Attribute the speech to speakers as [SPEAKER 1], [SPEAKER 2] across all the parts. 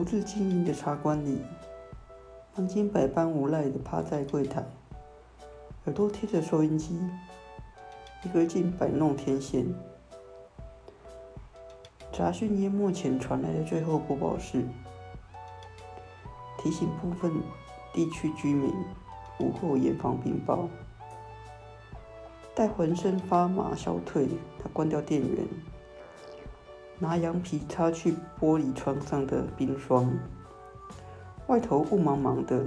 [SPEAKER 1] 走至经营的茶馆里，杨金百般无奈的趴在柜台，耳朵贴着收音机，一个劲摆弄天线。杂讯淹没前传来的最后播报是：提醒部分地区居民午后严防冰雹。待浑身发麻消退，他关掉电源，拿羊皮擦去玻璃窗上的冰霜。外头雾茫茫的，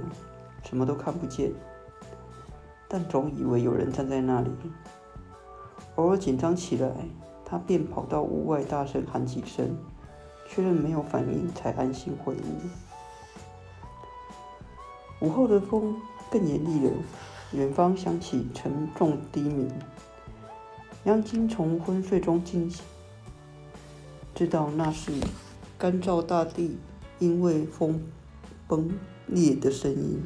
[SPEAKER 1] 什么都看不见，但总以为有人站在那里。偶尔紧张起来，他便跑到屋外大声喊几声，确认没有反应，才安心回屋。午后的风更严厉了。远方响起沉重低鸣，杨金从昏睡中惊醒，知道那是干燥大地因为风崩裂的声音。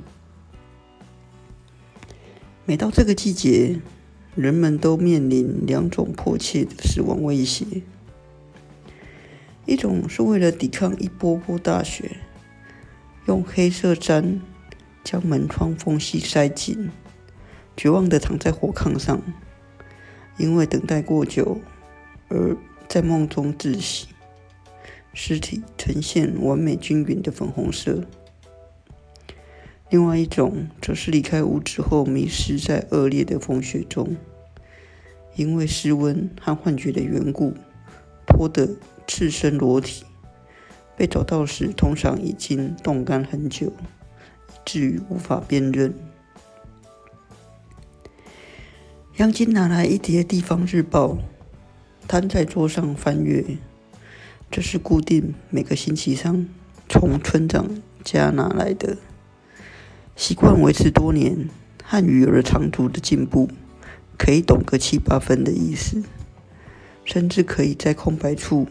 [SPEAKER 1] 每到这个季节，人们都面临两种迫切的死亡威胁：一种是为了抵抗一波波大雪，用黑色毡将门窗缝隙塞紧。绝望地躺在火炕上，因为等待过久而在梦中窒息，尸体呈现完美均匀的粉红色。另外一种则是离开屋子后迷失在恶劣的风雪中，因为失温和幻觉的缘故，脱得赤身裸体，被找到时通常已经冻干很久，以至于无法辨认。杨金拿来一叠《地方日报》，摊在桌上翻阅。这是固定每个星期三从村长家拿来的，习惯维持多年。汉语有了长足的进步，可以懂个七八分的意思，甚至可以在空白处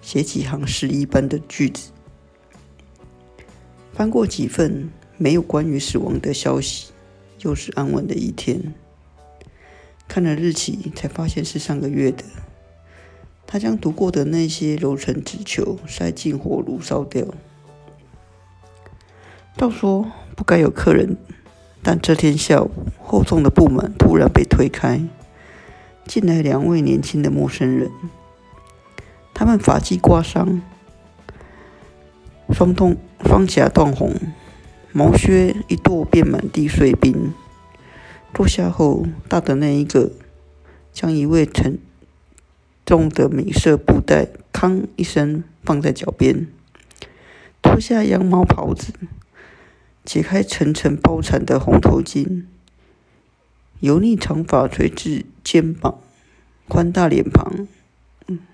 [SPEAKER 1] 写几行诗一般的句子。翻过几份没有关于死亡的消息，又是安稳的一天。看了日期，才发现是上个月的。他将读过的那些揉成纸球，塞进火炉烧掉。照说不该有客人，但这天下午，厚重的布门突然被推开，进来两位年轻的陌生人。他们发髻刮伤，双痛双颊断红，毛靴一跺便满地碎冰。坐下后，大的那一个将一位沉重的米色布袋“吭”一声放在脚边，脱下羊毛袍子，解开层层包缠的红头巾，油腻长发垂至肩膀，宽大脸庞，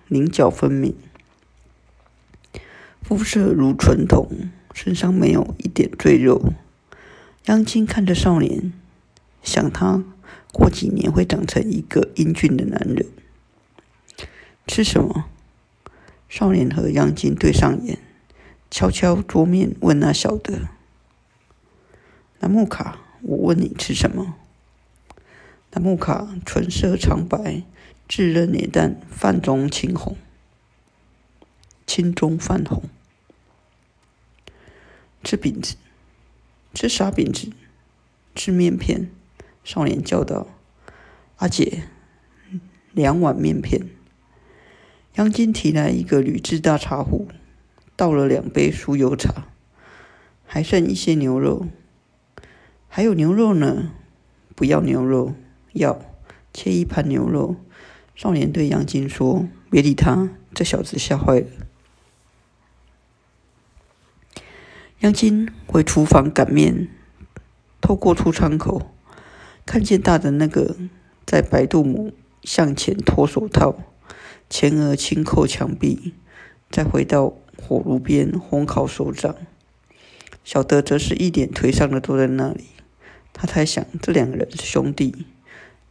[SPEAKER 1] 棱角分明，肤色如纯铜，身上没有一点赘肉。央青看着少年。想他过几年会长成一个英俊的男人。吃什么？少年和杨金对上眼，悄悄桌面问那小的：“南木卡，我问你吃什么？”南木卡唇色苍白，炙热脸蛋泛中青红，青中泛红。吃饼子？吃啥饼子？吃面片。少年叫道：“阿姐，两碗面片。”杨金提来一个铝制大茶壶，倒了两杯酥油茶，还剩一些牛肉。还有牛肉呢？不要牛肉，要切一盘牛肉。少年对杨金说：“别理他，这小子吓坏了。”杨金回厨房擀面，透过出窗口。看见大的那个在白度母向前脱手套，前额轻叩墙壁，再回到火炉边烘烤手掌。小的则是一脸颓丧的坐在那里。他猜想这两个人是兄弟。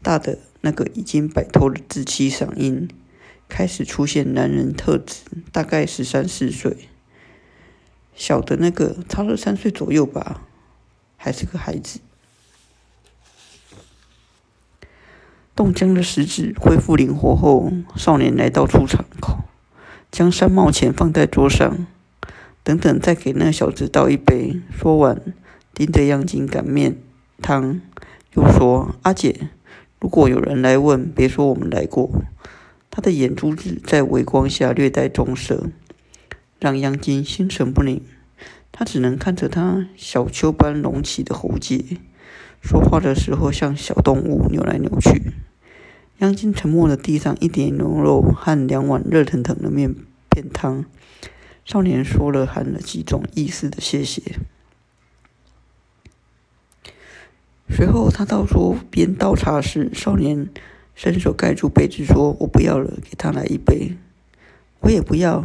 [SPEAKER 1] 大的那个已经摆脱了稚气嗓音，开始出现男人特质，大概十三四岁。小的那个差了三岁左右吧，还是个孩子。冻僵的食指恢复灵活后，少年来到出场口，将三毛钱放在桌上。等等，再给那小子倒一杯。说完，盯着央金擀面汤，又说：“阿姐，如果有人来问，别说我们来过。”他的眼珠子在微光下略带棕色，让央金心神不宁。他只能看着他小丘般隆起的喉结，说话的时候像小动物扭来扭去。央金沉默地递上一点牛肉和两碗热腾腾的面片汤。少年说了含了几种意思的谢谢。随后他到桌边倒茶时，少年伸手盖住杯子，说：“我不要了，给他来一杯。”我也不要，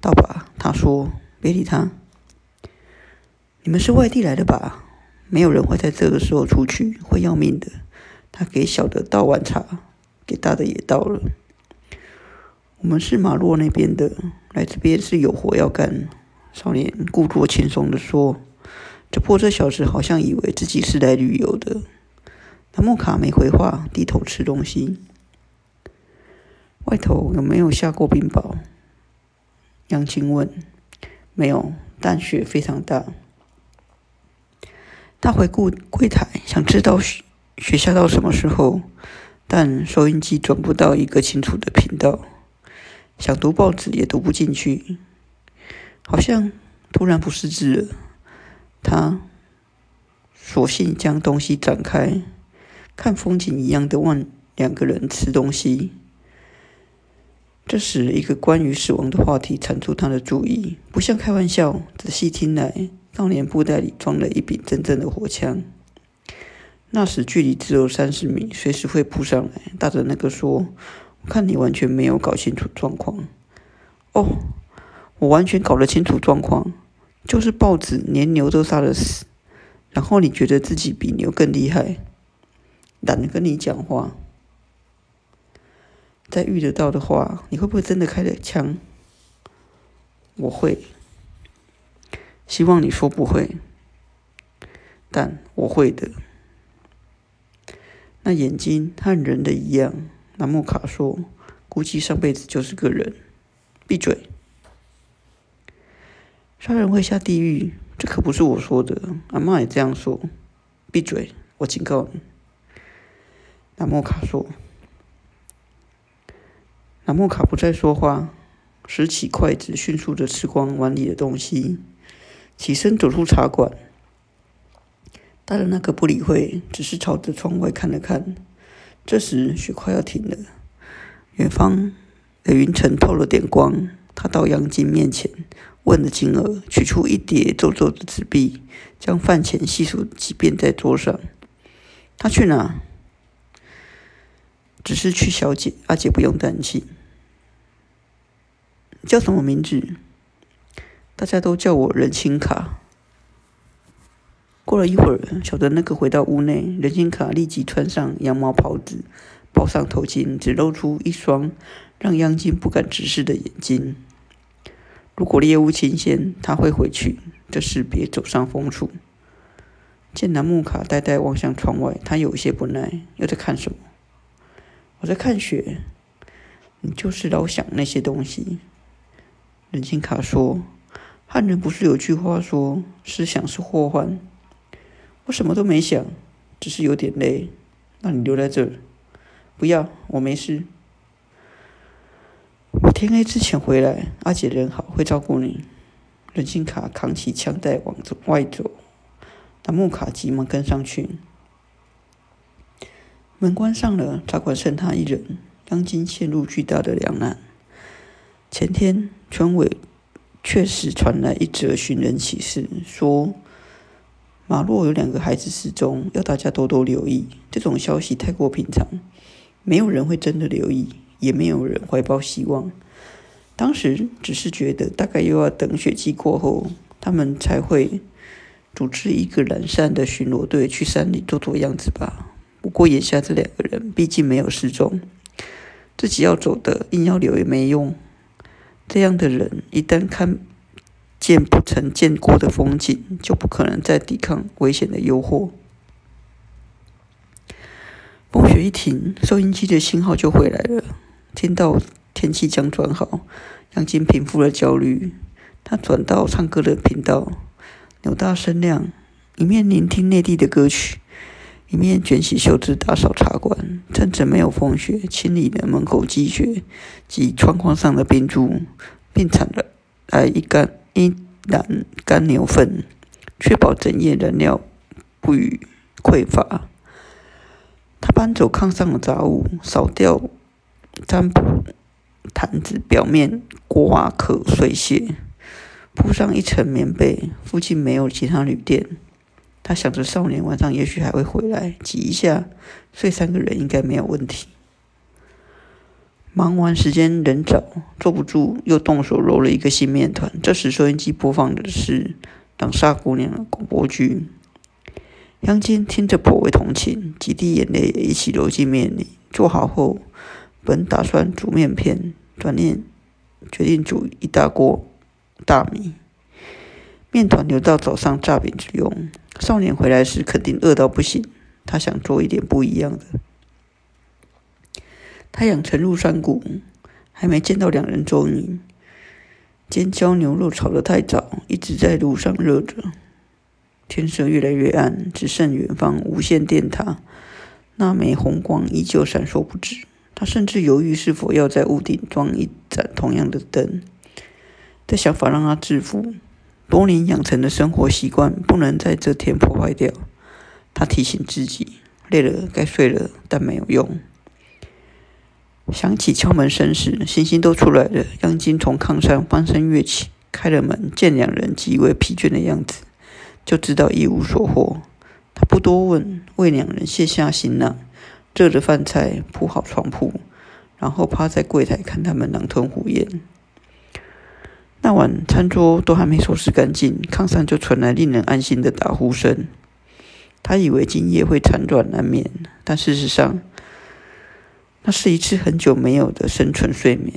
[SPEAKER 1] 倒吧。他说：“别理他。”你们是外地来的吧？没有人会在这个时候出去，会要命的。他给小的倒碗茶，给大的也倒了。我们是马洛那边的，来这边是有活要干。少年故作轻松地说：“这破车小子好像以为自己是来旅游的。”达莫卡没回话，低头吃东西。外头有没有下过冰雹？杨青问。没有，但雪非常大。他回顾柜台，想知道雪下到什么时候，但收音机转不到一个清楚的频道。想读报纸也读不进去，好像突然不识字了。他索性将东西展开，看风景一样的问两个人吃东西。这时，一个关于死亡的话题缠住他的注意，不像开玩笑。仔细听来，少年布袋里装了一柄真正的火枪。那时距离只有三十米，随时会扑上来。大着那个说。我看你完全没有搞清楚状况。哦，我完全搞得清楚状况，就是豹子连牛都杀得死，然后你觉得自己比牛更厉害，懒得跟你讲话。再遇得到的话，你会不会真的开了枪？我会，希望你说不会，但我会的。那眼睛和人的一样。南木卡说：“估计上辈子就是个人。”闭嘴！杀人会下地狱，这可不是我说的，阿妈也这样说。闭嘴！我警告你。南木卡说。南木卡不再说话，拾起筷子，迅速的吃光碗里的东西，起身走出茶馆。大人那个不理会，只是朝着窗外看了看。这时雪快要停了，远方的云层透了点光。他到杨金面前，问了金额，取出一叠皱皱的纸币，将饭钱细数几遍在桌上。他去哪？只是去小姐，阿姐不用担心。叫什么名字？大家都叫我任清卡。过了一会儿，小的那个回到屋内，人情卡立即穿上羊毛袍子，包上头巾，只露出一双让央金不敢直视的眼睛。如果猎物新鲜，他会回去，这事别走上风处。见南木卡呆呆望向窗外，他有些不耐，又在看什么？我在看雪。你就是老想那些东西。人情卡说：“汉人不是有句话说，思想是祸患。”我什么都没想，只是有点累。那你留在这儿，不要，我没事。我天黑之前回来。阿姐人好，会照顾你。任金卡扛起枪袋往外走，那木卡急忙跟上去。门关上了，茶馆剩他一人。当今陷入巨大的两难。前天，村委确实传来一则寻人启事，说。马洛有两个孩子失踪，要大家多多留意。这种消息太过平常，没有人会真的留意，也没有人怀抱希望。当时只是觉得，大概又要等雪季过后，他们才会组织一个懒散的巡逻队去山里做做样子吧。不过眼下这两个人毕竟没有失踪，自己要走的，硬要留也没用。这样的人一旦看。见不曾见过的风景，就不可能再抵抗危险的诱惑。风雪一停，收音机的信号就回来了。听到天气将转好，杨金平复了焦虑。他转到唱歌的频道，扭大声量，一面聆听内地的歌曲，一面卷起袖子打扫茶馆。趁着没有风雪，清理了门口积雪及窗框上的冰珠，并铲了来一干一篮干牛粪，确保整夜燃料不予匮乏。他搬走炕上的杂物，扫掉占卜坛子表面瓜壳碎屑，铺上一层棉被。附近没有其他旅店。他想着少年晚上也许还会回来，挤一下睡三个人应该没有问题。忙完时间人早，坐不住，又动手揉了一个新面团。这时收音机播放的是《挡煞姑娘》广播剧。杨金听着颇为同情，几滴眼泪也一起流进面里。做好后，本打算煮面片，转念决定煮一大锅大米面团，留到早上炸饼之用。少年回来时肯定饿到不行，他想做一点不一样的。太阳沉入山谷，还没见到两人踪影。尖椒牛肉炒得太早，一直在路上热着。天色越来越暗，只剩远方无线电塔那枚红光依旧闪烁不止。他甚至犹豫是否要在屋顶装一盏同样的灯。这想法让他致富，多年养成的生活习惯不能在这天破坏掉。他提醒自己：累了该睡了，但没有用。想起敲门声时，星星都出来了。央金从炕上翻身跃起，开了门，见两人极为疲倦的样子。就知道一无所获，他不多问，为两人卸下行囊，热着饭菜铺好床铺，然后趴在柜台看他们狼吞虎咽。那晚餐桌都还没收拾干净，炕上就传来令人安心的打呼声。他以为今夜会辗转难眠，但事实上，那是一次很久没有的深沉睡眠，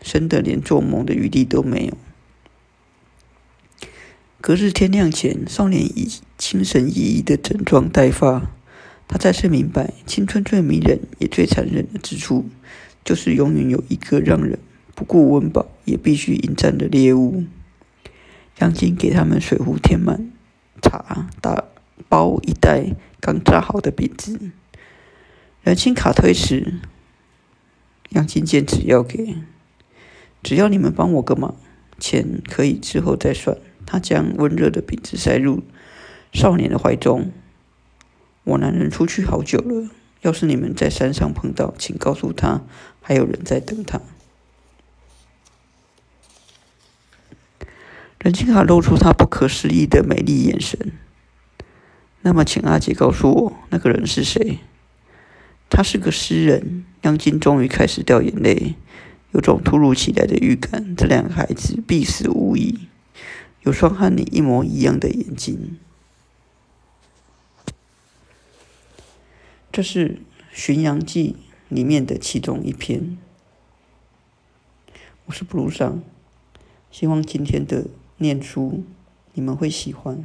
[SPEAKER 1] 深得连做梦的余地都没有。隔日天亮前，少年已精神奕奕的整装待发。他再次明白，青春最迷人也最残忍的之处，就是永远有一个让人不顾温饱也必须迎战的猎物。杨金给他们水壶填满茶，打包一袋刚炸好的饼子。人情卡推迟，杨金坚持要给，只要你们帮我个忙，钱可以之后再算。他将温热的饼子塞入少年的怀中。我男人出去好久了，要是你们在山上碰到，请告诉他还有人在等他。任清卡露出他不可思议的美丽眼神。那么，请阿姐告诉我，那个人是谁？他是个诗人。央金终于开始掉眼泪，有种突如其来的预感，这两个孩子必死无疑。有双和你一模一样的眼睛。这是《巡洋记》里面的其中一篇。我是布鲁上，希望今天的念出你们会喜欢。